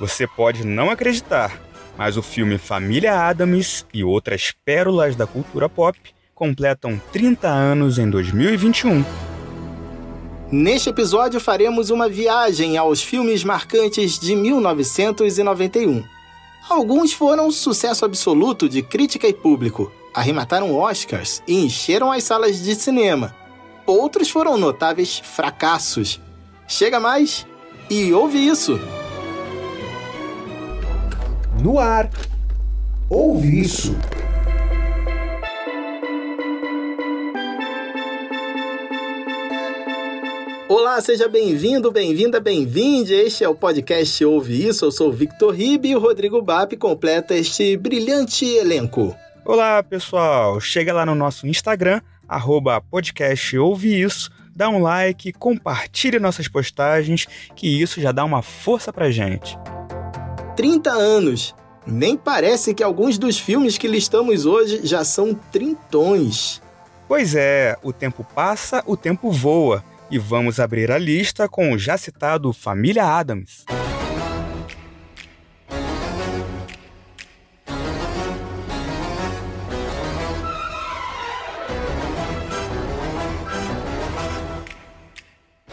Você pode não acreditar, mas o filme Família Adams e outras pérolas da cultura pop completam 30 anos em 2021. Neste episódio faremos uma viagem aos filmes marcantes de 1991. Alguns foram sucesso absoluto de crítica e público, arremataram Oscars e encheram as salas de cinema. Outros foram notáveis fracassos. Chega mais e ouve isso! No ar, ouve isso! Olá, seja bem-vindo, bem-vinda, bem-vinde. Este é o podcast Ouve Isso. Eu sou o Victor Ribe e o Rodrigo Bap completa este brilhante elenco. Olá, pessoal. Chega lá no nosso Instagram, arroba podcast Ouve Isso, dá um like, compartilhe nossas postagens, que isso já dá uma força pra gente. 30 anos. Nem parece que alguns dos filmes que listamos hoje já são trintões. Pois é, o tempo passa, o tempo voa. E vamos abrir a lista com o já citado Família Adams.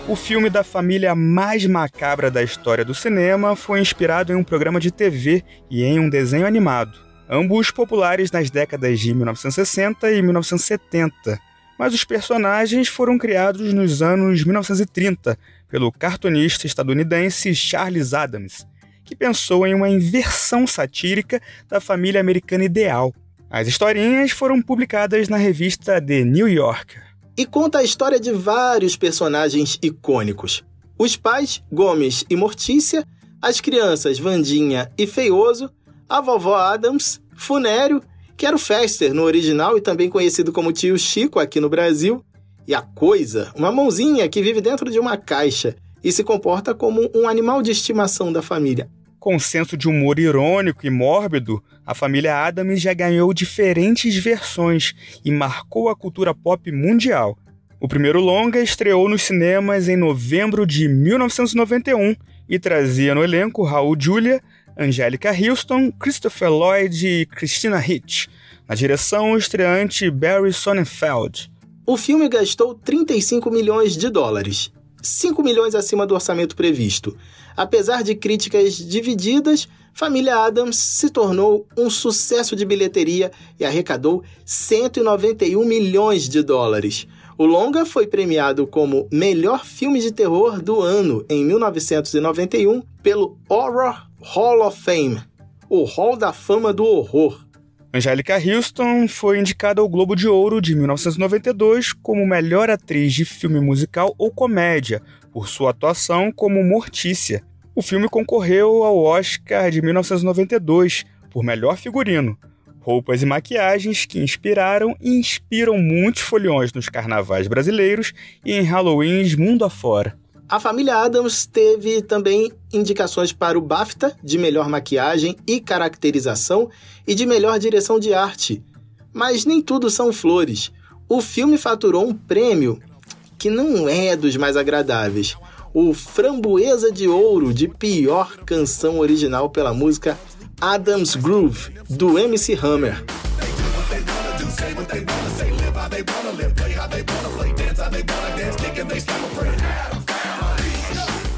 O filme da família mais macabra da história do cinema foi inspirado em um programa de TV e em um desenho animado, ambos populares nas décadas de 1960 e 1970 mas os personagens foram criados nos anos 1930 pelo cartunista estadunidense Charles Adams, que pensou em uma inversão satírica da família americana ideal. As historinhas foram publicadas na revista The New Yorker. E conta a história de vários personagens icônicos. Os pais, Gomes e Mortícia, as crianças, Vandinha e Feioso, a vovó Adams, Funério que era o Fester no original e também conhecido como Tio Chico aqui no Brasil, e a Coisa, uma mãozinha que vive dentro de uma caixa e se comporta como um animal de estimação da família. Com senso de humor irônico e mórbido, a família Adams já ganhou diferentes versões e marcou a cultura pop mundial. O primeiro longa estreou nos cinemas em novembro de 1991 e trazia no elenco Raul Julia, Angélica Houston, Christopher Lloyd e Christina Hitch. Na direção, o estreante Barry Sonnenfeld. O filme gastou 35 milhões de dólares, 5 milhões acima do orçamento previsto. Apesar de críticas divididas, Família Adams se tornou um sucesso de bilheteria e arrecadou 191 milhões de dólares. O longa foi premiado como melhor filme de terror do ano em 1991 pelo Horror Hall of Fame, o Hall da Fama do Horror. Angélica Houston foi indicada ao Globo de Ouro de 1992 como melhor atriz de filme musical ou comédia, por sua atuação como Mortícia. O filme concorreu ao Oscar de 1992 por melhor figurino. Roupas e maquiagens que inspiraram e inspiram muitos foliões nos carnavais brasileiros e em Halloweens mundo afora. A família Adams teve também indicações para o BAFTA de melhor maquiagem e caracterização e de melhor direção de arte. Mas nem tudo são flores. O filme faturou um prêmio que não é dos mais agradáveis. O Framboesa de Ouro de pior canção original pela música Adams Groove, do MC Hammer.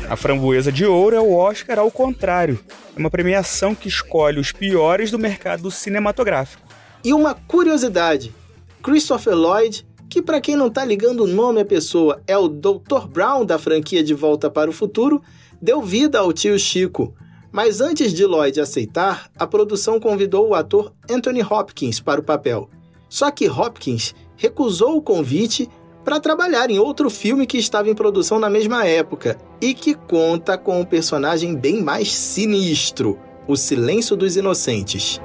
A Framboesa de Ouro é o Oscar ao contrário. É uma premiação que escolhe os piores do mercado cinematográfico. E uma curiosidade: Christopher Lloyd, que para quem não tá ligando o nome à pessoa é o Dr. Brown da franquia De Volta para o Futuro, deu vida ao tio Chico. Mas antes de Lloyd aceitar, a produção convidou o ator Anthony Hopkins para o papel. Só que Hopkins recusou o convite para trabalhar em outro filme que estava em produção na mesma época e que conta com um personagem bem mais sinistro: O Silêncio dos Inocentes.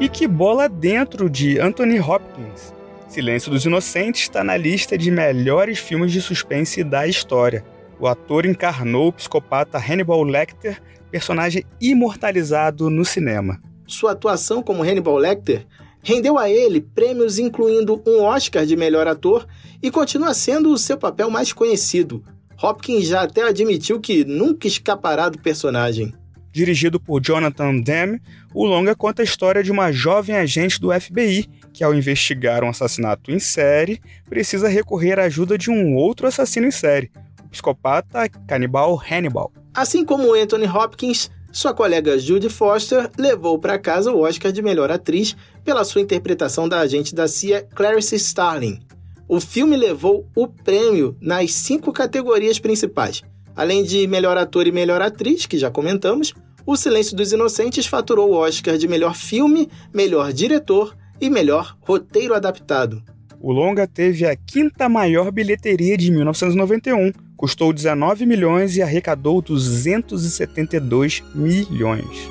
E que bola dentro de Anthony Hopkins. Silêncio dos Inocentes está na lista de melhores filmes de suspense da história. O ator encarnou o psicopata Hannibal Lecter, personagem imortalizado no cinema. Sua atuação como Hannibal Lecter rendeu a ele prêmios incluindo um Oscar de melhor ator e continua sendo o seu papel mais conhecido. Hopkins já até admitiu que nunca escapará do personagem. Dirigido por Jonathan Demme, o longa conta a história de uma jovem agente do FBI que, ao investigar um assassinato em série, precisa recorrer à ajuda de um outro assassino em série, o psicopata canibal Hannibal. Assim como Anthony Hopkins, sua colega Judy Foster levou para casa o Oscar de melhor atriz pela sua interpretação da agente da CIA Clarice Starling. O filme levou o prêmio nas cinco categorias principais. Além de melhor ator e melhor atriz, que já comentamos, O Silêncio dos Inocentes faturou o Oscar de melhor filme, melhor diretor e melhor roteiro adaptado. O longa teve a quinta maior bilheteria de 1991, custou 19 milhões e arrecadou 272 milhões.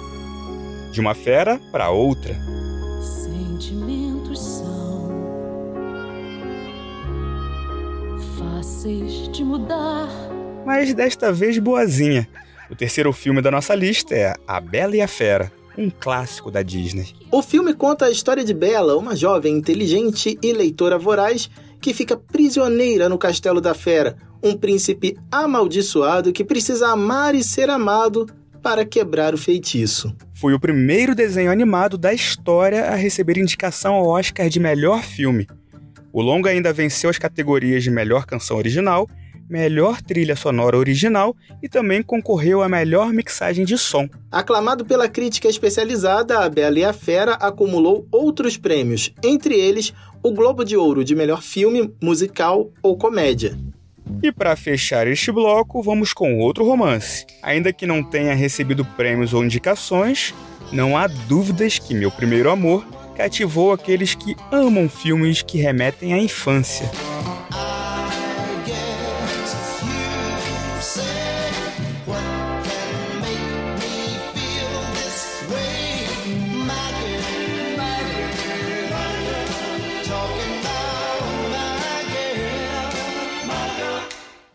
De uma fera para outra. Sentimentos são fáceis de mudar. Mas desta vez boazinha. O terceiro filme da nossa lista é A Bela e a Fera, um clássico da Disney. O filme conta a história de Bella, uma jovem inteligente e leitora voraz que fica prisioneira no castelo da fera, um príncipe amaldiçoado que precisa amar e ser amado para quebrar o feitiço. Foi o primeiro desenho animado da história a receber indicação ao Oscar de melhor filme. O longa ainda venceu as categorias de melhor canção original melhor trilha sonora original e também concorreu à melhor mixagem de som. Aclamado pela crítica especializada, A Bela e a Fera acumulou outros prêmios, entre eles o Globo de Ouro de melhor filme, musical ou comédia. E para fechar este bloco, vamos com outro romance. Ainda que não tenha recebido prêmios ou indicações, não há dúvidas que Meu Primeiro Amor cativou aqueles que amam filmes que remetem à infância.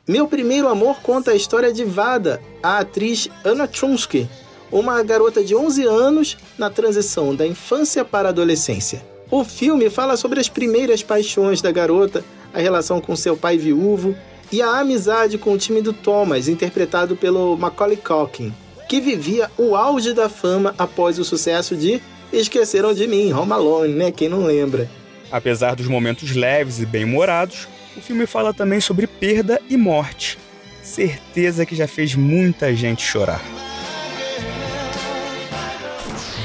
Meu Primeiro Amor conta a história de Vada, a atriz Anna Chomsky, uma garota de 11 anos na transição da infância para a adolescência. O filme fala sobre as primeiras paixões da garota, a relação com seu pai viúvo e a amizade com o time do Thomas, interpretado pelo Macaulay Culkin, que vivia o auge da fama após o sucesso de Esqueceram de Mim, Home Alone, né? Quem não lembra? Apesar dos momentos leves e bem-humorados, o filme fala também sobre perda e morte. Certeza que já fez muita gente chorar.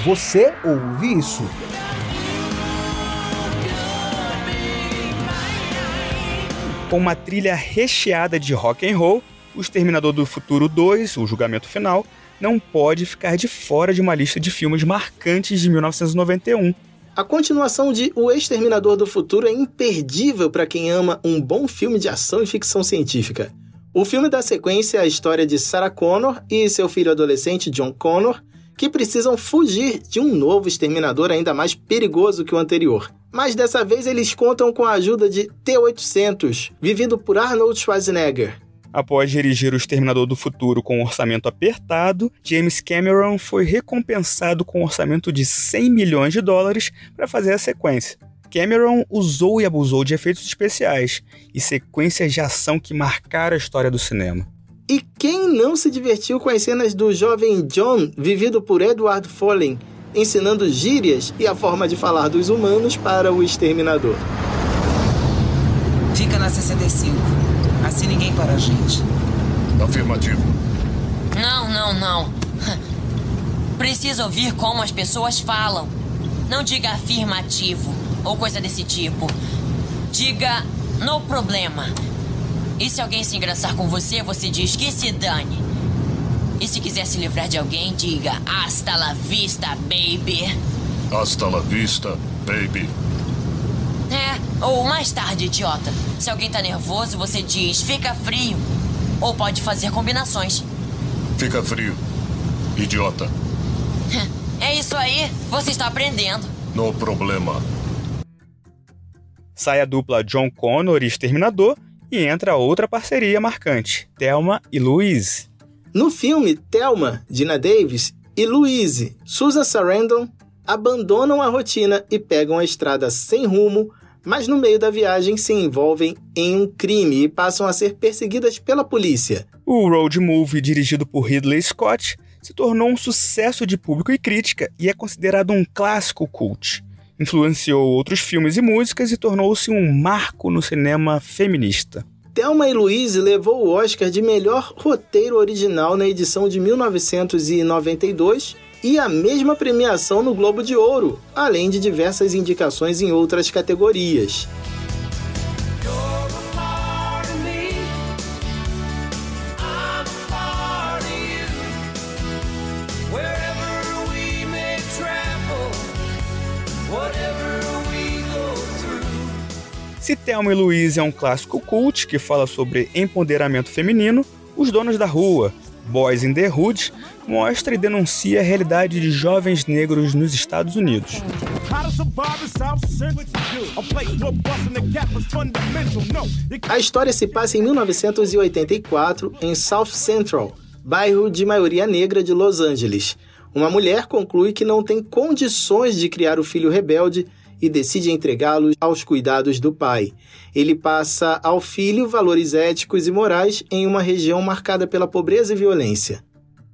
Você ouve isso? Com uma trilha recheada de rock and roll, O Exterminador do Futuro 2, o julgamento final, não pode ficar de fora de uma lista de filmes marcantes de 1991 a continuação de O Exterminador do Futuro é imperdível para quem ama um bom filme de ação e ficção científica. O filme dá sequência à história de Sarah Connor e seu filho adolescente John Connor, que precisam fugir de um novo exterminador ainda mais perigoso que o anterior. Mas dessa vez eles contam com a ajuda de T-800, vivido por Arnold Schwarzenegger. Após dirigir O Exterminador do Futuro com um orçamento apertado, James Cameron foi recompensado com um orçamento de 100 milhões de dólares para fazer a sequência. Cameron usou e abusou de efeitos especiais e sequências de ação que marcaram a história do cinema. E quem não se divertiu com as cenas do jovem John, vivido por Edward Follen, ensinando gírias e a forma de falar dos humanos para o exterminador? Fica na 65. Assim ninguém para a gente. Afirmativo. Não, não, não. Precisa ouvir como as pessoas falam. Não diga afirmativo ou coisa desse tipo. Diga no problema. E se alguém se engraçar com você, você diz que se dane. E se quiser se livrar de alguém, diga hasta la vista, baby. Hasta la vista, baby. Ou mais tarde, idiota. Se alguém tá nervoso, você diz fica frio. Ou pode fazer combinações. Fica frio, idiota. É isso aí, você está aprendendo. No problema. Sai a dupla John Connor e Exterminador e entra outra parceria marcante, Thelma e Louise. No filme, Thelma, Dina Davis e Louise, Susan Sarandon abandonam a rotina e pegam a estrada sem rumo, mas no meio da viagem se envolvem em um crime e passam a ser perseguidas pela polícia. O road movie, dirigido por Ridley Scott, se tornou um sucesso de público e crítica e é considerado um clássico cult. Influenciou outros filmes e músicas e tornou-se um marco no cinema feminista. Thelma e Louise levou o Oscar de melhor roteiro original na edição de 1992 e a mesma premiação no Globo de Ouro, além de diversas indicações em outras categorias. Se Thelma e Louise é um clássico cult que fala sobre empoderamento feminino, Os Donos da Rua, Boys in the Hood, mostra e denuncia a realidade de jovens negros nos Estados Unidos. A história se passa em 1984, em South Central, bairro de maioria negra de Los Angeles. Uma mulher conclui que não tem condições de criar o filho rebelde e decide entregá-lo aos cuidados do pai. Ele passa ao filho valores éticos e morais em uma região marcada pela pobreza e violência.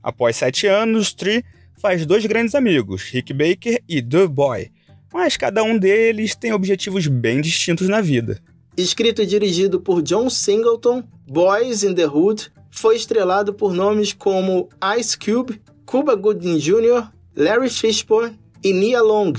Após sete anos, Tree faz dois grandes amigos, Rick Baker e The Boy, mas cada um deles tem objetivos bem distintos na vida. Escrito e dirigido por John Singleton, Boys in the Hood foi estrelado por nomes como Ice Cube, Cuba Gooding Jr., Larry Fishburne e Nia Long,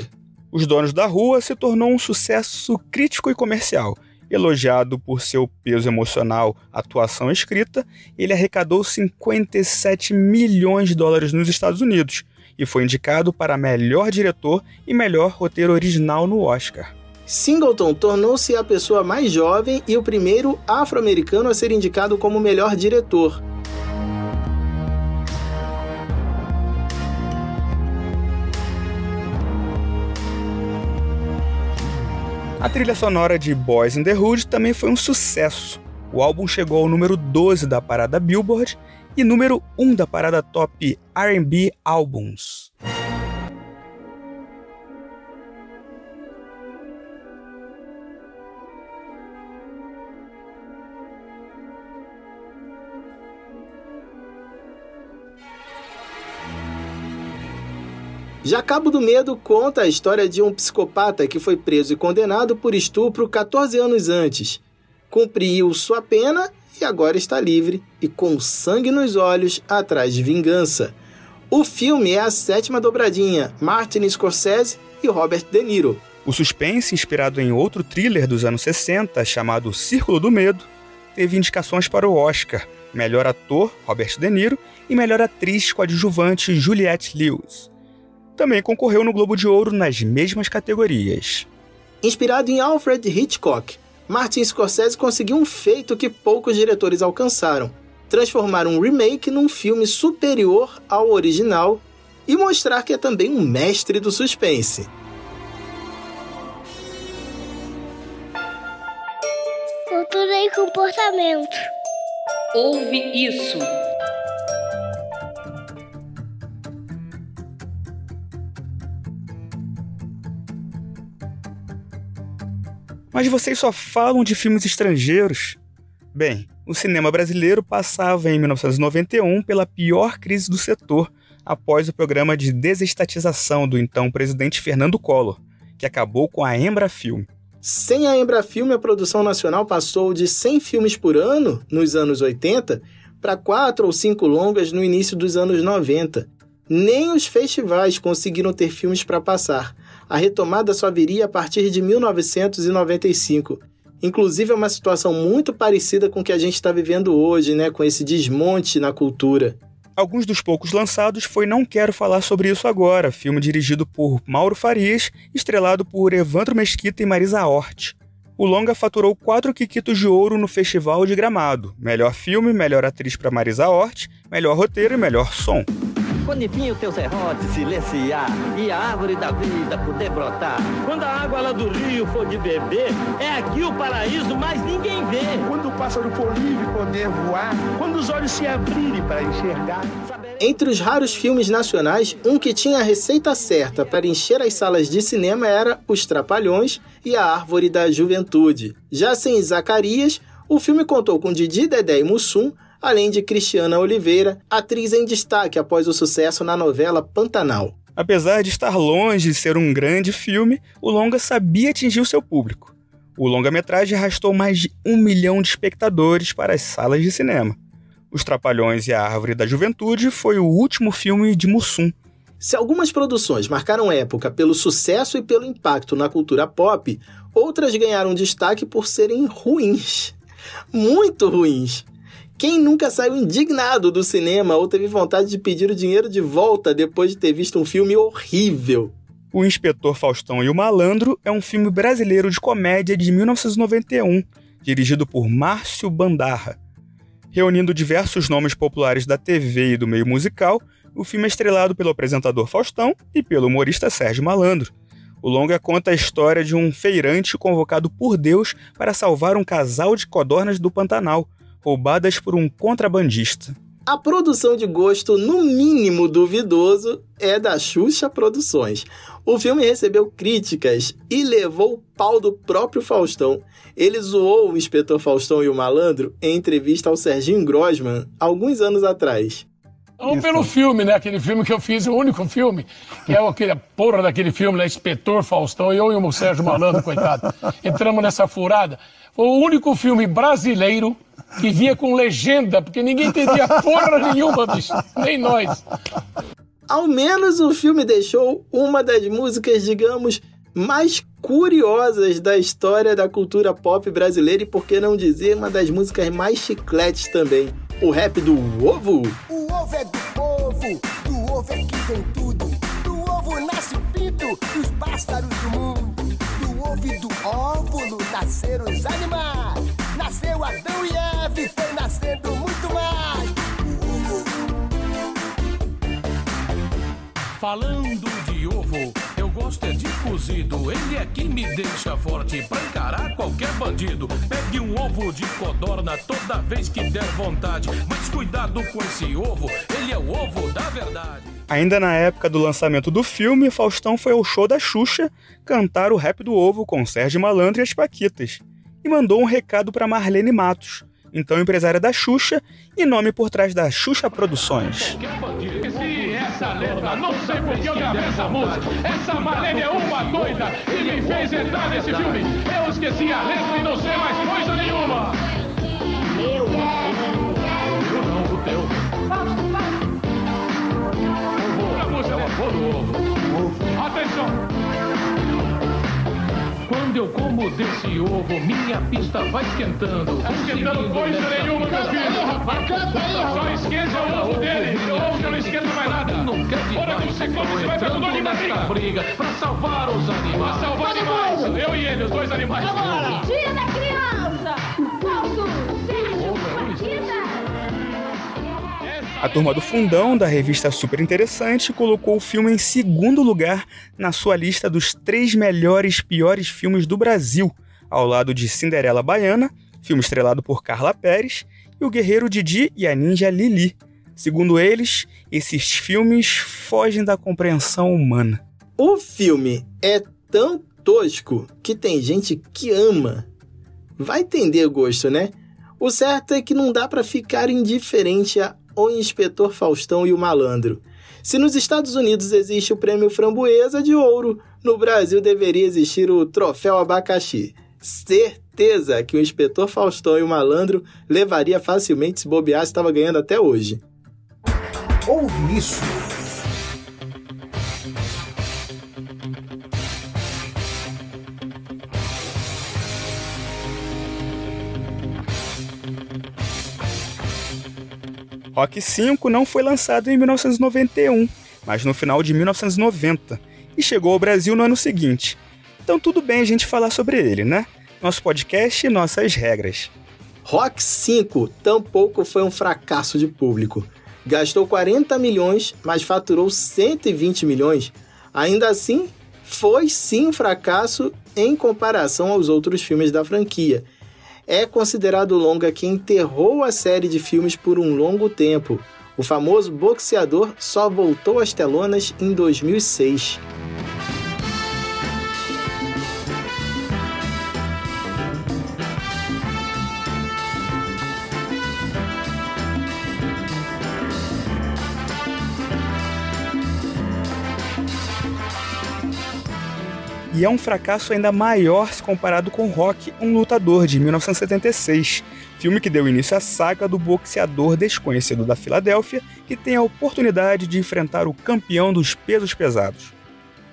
os Donos da Rua se tornou um sucesso crítico e comercial. Elogiado por seu peso emocional, atuação escrita, ele arrecadou 57 milhões de dólares nos Estados Unidos e foi indicado para melhor diretor e melhor roteiro original no Oscar. Singleton tornou-se a pessoa mais jovem e o primeiro afro-americano a ser indicado como melhor diretor. A trilha sonora de Boys in the Hood também foi um sucesso. O álbum chegou ao número 12 da parada Billboard e número 1 da parada top R&B Albums. Já Cabo do Medo conta a história de um psicopata que foi preso e condenado por estupro 14 anos antes. Cumpriu sua pena e agora está livre e com sangue nos olhos atrás de vingança. O filme é a sétima dobradinha, Martin Scorsese e Robert De Niro. O suspense, inspirado em outro thriller dos anos 60, chamado Círculo do Medo, teve indicações para o Oscar, melhor ator, Robert De Niro, e melhor atriz coadjuvante, Juliette Lewis também concorreu no Globo de Ouro nas mesmas categorias. Inspirado em Alfred Hitchcock, Martin Scorsese conseguiu um feito que poucos diretores alcançaram: transformar um remake num filme superior ao original e mostrar que é também um mestre do suspense. Cultura e comportamento. Ouve isso. Mas vocês só falam de filmes estrangeiros? Bem, o cinema brasileiro passava em 1991 pela pior crise do setor após o programa de desestatização do então presidente Fernando Collor, que acabou com a Embrafilme. Sem a Embrafilme, a produção nacional passou de 100 filmes por ano nos anos 80 para 4 ou 5 longas no início dos anos 90. Nem os festivais conseguiram ter filmes para passar a retomada só viria a partir de 1995. Inclusive, é uma situação muito parecida com o que a gente está vivendo hoje, né? com esse desmonte na cultura. Alguns dos poucos lançados foi Não Quero Falar Sobre Isso Agora, filme dirigido por Mauro Farias, estrelado por Evandro Mesquita e Marisa Hort. O longa faturou quatro quiquitos de ouro no Festival de Gramado. Melhor filme, melhor atriz para Marisa Hort, melhor roteiro e melhor som. Quando enfim o teu serrote silenciar e a árvore da vida poder brotar. Quando a água lá do rio for de beber, é aqui o paraíso, mas ninguém vê. Quando o pássaro for livre poder voar, quando os olhos se abrirem para enxergar. Entre os raros filmes nacionais, um que tinha a receita certa para encher as salas de cinema era Os Trapalhões e A Árvore da Juventude. Já sem Zacarias, o filme contou com Didi, Dedé e Mussum, além de Cristiana Oliveira, atriz em destaque após o sucesso na novela Pantanal. Apesar de estar longe de ser um grande filme, o longa sabia atingir o seu público. O longa-metragem arrastou mais de um milhão de espectadores para as salas de cinema. Os Trapalhões e a Árvore da Juventude foi o último filme de Mussum. Se algumas produções marcaram época pelo sucesso e pelo impacto na cultura pop, outras ganharam destaque por serem ruins. Muito ruins. Quem nunca saiu indignado do cinema ou teve vontade de pedir o dinheiro de volta depois de ter visto um filme horrível? O Inspetor Faustão e o Malandro é um filme brasileiro de comédia de 1991, dirigido por Márcio Bandarra. Reunindo diversos nomes populares da TV e do meio musical, o filme é estrelado pelo apresentador Faustão e pelo humorista Sérgio Malandro. O longa conta a história de um feirante convocado por Deus para salvar um casal de codornas do Pantanal, roubadas por um contrabandista. A produção de gosto, no mínimo duvidoso, é da Xuxa Produções. O filme recebeu críticas e levou o pau do próprio Faustão. Ele zoou o inspetor Faustão e o malandro em entrevista ao Serginho Grossman alguns anos atrás. Não pelo filme, né? Aquele filme que eu fiz, o único filme, que é aquele porra daquele filme, né? Inspetor Faustão, eu e o Sérgio Malandro, coitado. Entramos nessa furada. Foi o único filme brasileiro que vinha com legenda, porque ninguém entendia porra nenhuma, bicho. Nem nós. Ao menos o filme deixou uma das músicas, digamos, mais curiosas da história da cultura pop brasileira e, por que não dizer, uma das músicas mais chicletes também. O rap do ovo. O ovo é do povo, do ovo é que vem tudo. Do ovo nasce o pinto dos pássaros do mundo. Do ovo e do óvulo nasceram os animais. Nasceu Adão e Eva e foi nascendo muito mais. Falando de ovo, eu gosto é de cozido. Ele é que me deixa forte pra encarar qualquer bandido. Pegue um ovo de codorna toda vez que der vontade. Mas cuidado com esse ovo, ele é o ovo da verdade. Ainda na época do lançamento do filme, Faustão foi ao show da Xuxa cantar o rap do ovo com Sérgio Malandro e as Paquitas. E mandou um recado para Marlene Matos, então empresária da Xuxa e nome por trás da Xuxa Produções. Essa não sei por que eu gravei essa música. Essa Marlene é uma doida me fez entrar nesse filme. Eu esqueci a letra e não sei mais coisa nenhuma. Não, o teu. A música é ovo. Atenção. Quando eu como desse ovo, minha pista vai esquentando. Tá esquentando coisa nenhuma, meu filho. Só esquenta o ovo dele. O ovo que não esquenta mais nada. Não quer de Hora que você come, você vai ver tudo ali na briga. Pra salvar os animais. Pra salvar animais. Eu e ele, os dois animais. Dia da criança! A turma do Fundão, da revista Super Interessante, colocou o filme em segundo lugar na sua lista dos três melhores piores filmes do Brasil, ao lado de Cinderela Baiana, filme estrelado por Carla Pérez, e O Guerreiro Didi e a Ninja Lili. Segundo eles, esses filmes fogem da compreensão humana. O filme é tão tosco que tem gente que ama. Vai entender gosto, né? O certo é que não dá para ficar indiferente a O Inspetor Faustão e o Malandro. Se nos Estados Unidos existe o prêmio Framboesa de Ouro, no Brasil deveria existir o Troféu Abacaxi. Certeza que o Inspetor Faustão e o Malandro levaria facilmente se bobear estava ganhando até hoje. Ouve isso. Rock 5 não foi lançado em 1991, mas no final de 1990, e chegou ao Brasil no ano seguinte. Então tudo bem a gente falar sobre ele, né? Nosso podcast e nossas regras. Rock 5 tampouco foi um fracasso de público. Gastou 40 milhões, mas faturou 120 milhões. Ainda assim, foi sim um fracasso em comparação aos outros filmes da franquia. É considerado longa que enterrou a série de filmes por um longo tempo. O famoso boxeador só voltou às telonas em 2006. E é um fracasso ainda maior se comparado com Rock, um lutador de 1976, filme que deu início à saga do boxeador desconhecido da Filadélfia que tem a oportunidade de enfrentar o campeão dos pesos pesados.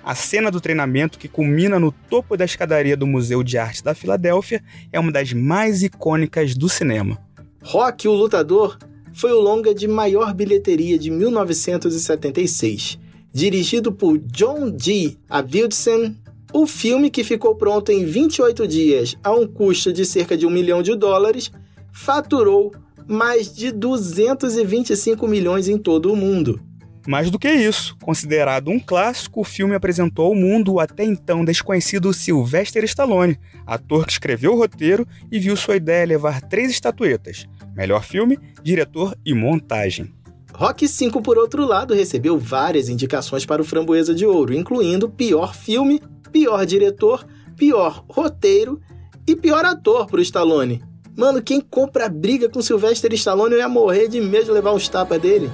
A cena do treinamento que culmina no topo da escadaria do Museu de Arte da Filadélfia é uma das mais icônicas do cinema. Rock, o Lutador, foi o longa de maior bilheteria de 1976. Dirigido por John G. Avildsen o filme, que ficou pronto em 28 dias a um custo de cerca de um milhão de dólares, faturou mais de 225 milhões em todo o mundo. Mais do que isso, considerado um clássico, o filme apresentou ao mundo o até então desconhecido Sylvester Stallone, ator que escreveu o roteiro e viu sua ideia levar três estatuetas: melhor filme, diretor e montagem. Rock 5, por outro lado, recebeu várias indicações para o Framboesa de Ouro, incluindo pior filme, pior diretor, pior roteiro e pior ator pro Stallone. Mano, quem compra briga com Sylvester Stallone ia morrer de medo de levar uns tapas dele.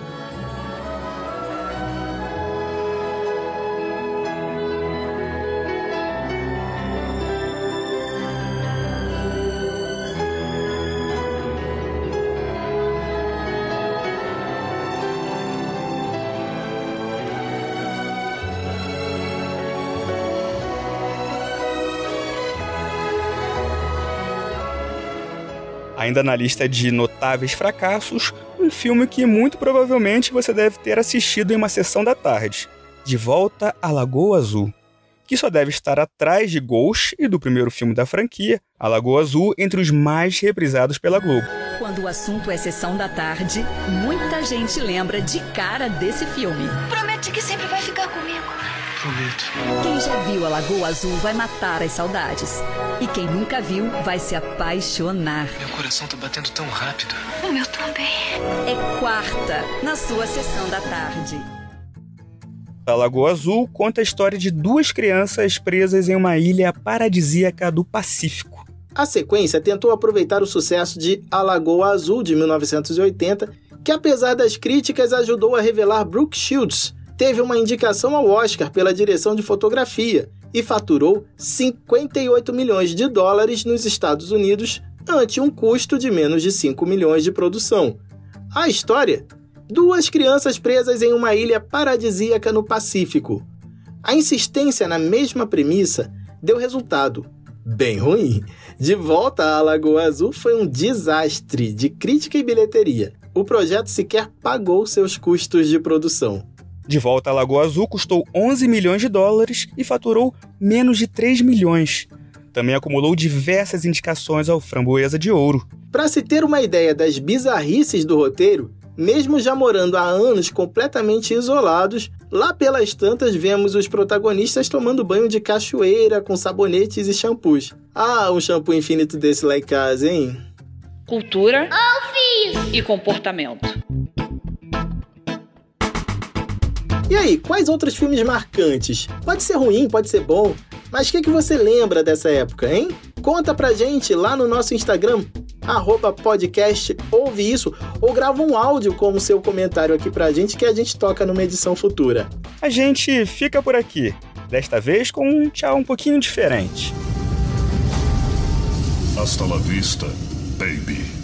Ainda na lista de notáveis fracassos, um filme que muito provavelmente você deve ter assistido em uma sessão da tarde: De Volta à Lagoa Azul, que só deve estar atrás de Ghost e do primeiro filme da franquia, A Lagoa Azul, entre os mais reprisados pela Globo. Quando o assunto é sessão da tarde, muita gente lembra de cara desse filme. Promete que sempre vai ficar comigo. Prometo. Quem já viu a Lagoa Azul vai matar as saudades. E quem nunca viu vai se apaixonar. Meu coração tá batendo tão rápido. O meu também. É quarta, na sua sessão da tarde. A Lagoa Azul conta a história de duas crianças presas em uma ilha paradisíaca do Pacífico. A sequência tentou aproveitar o sucesso de A Lagoa Azul de 1980, que apesar das críticas ajudou a revelar Brooke Shields, teve uma indicação ao Oscar pela direção de fotografia e faturou 58 milhões de dólares nos Estados Unidos, ante um custo de menos de 5 milhões de produção. A história? Duas crianças presas em uma ilha paradisíaca no Pacífico. A insistência na mesma premissa deu resultado bem ruim. De volta à Lagoa Azul foi um desastre de crítica e bilheteria. O projeto sequer pagou seus custos de produção. De volta à Lagoa Azul custou 11 milhões de dólares e faturou menos de 3 milhões. Também acumulou diversas indicações ao Framboesa de Ouro. Para se ter uma ideia das bizarrices do roteiro, mesmo já morando há anos completamente isolados, lá pelas tantas vemos os protagonistas tomando banho de cachoeira com sabonetes e shampoos. Ah, um shampoo infinito desse lá em casa, hein? Cultura oh, e comportamento. E aí, quais outros filmes marcantes? Pode ser ruim, pode ser bom, mas o que, que você lembra dessa época, hein? Conta pra gente lá no nosso Instagram, arroba podcast ouve isso, ou grava um áudio como seu comentário aqui pra gente que a gente toca numa edição futura. A gente fica por aqui, desta vez com um tchau um pouquinho diferente. Hasta la vista, baby.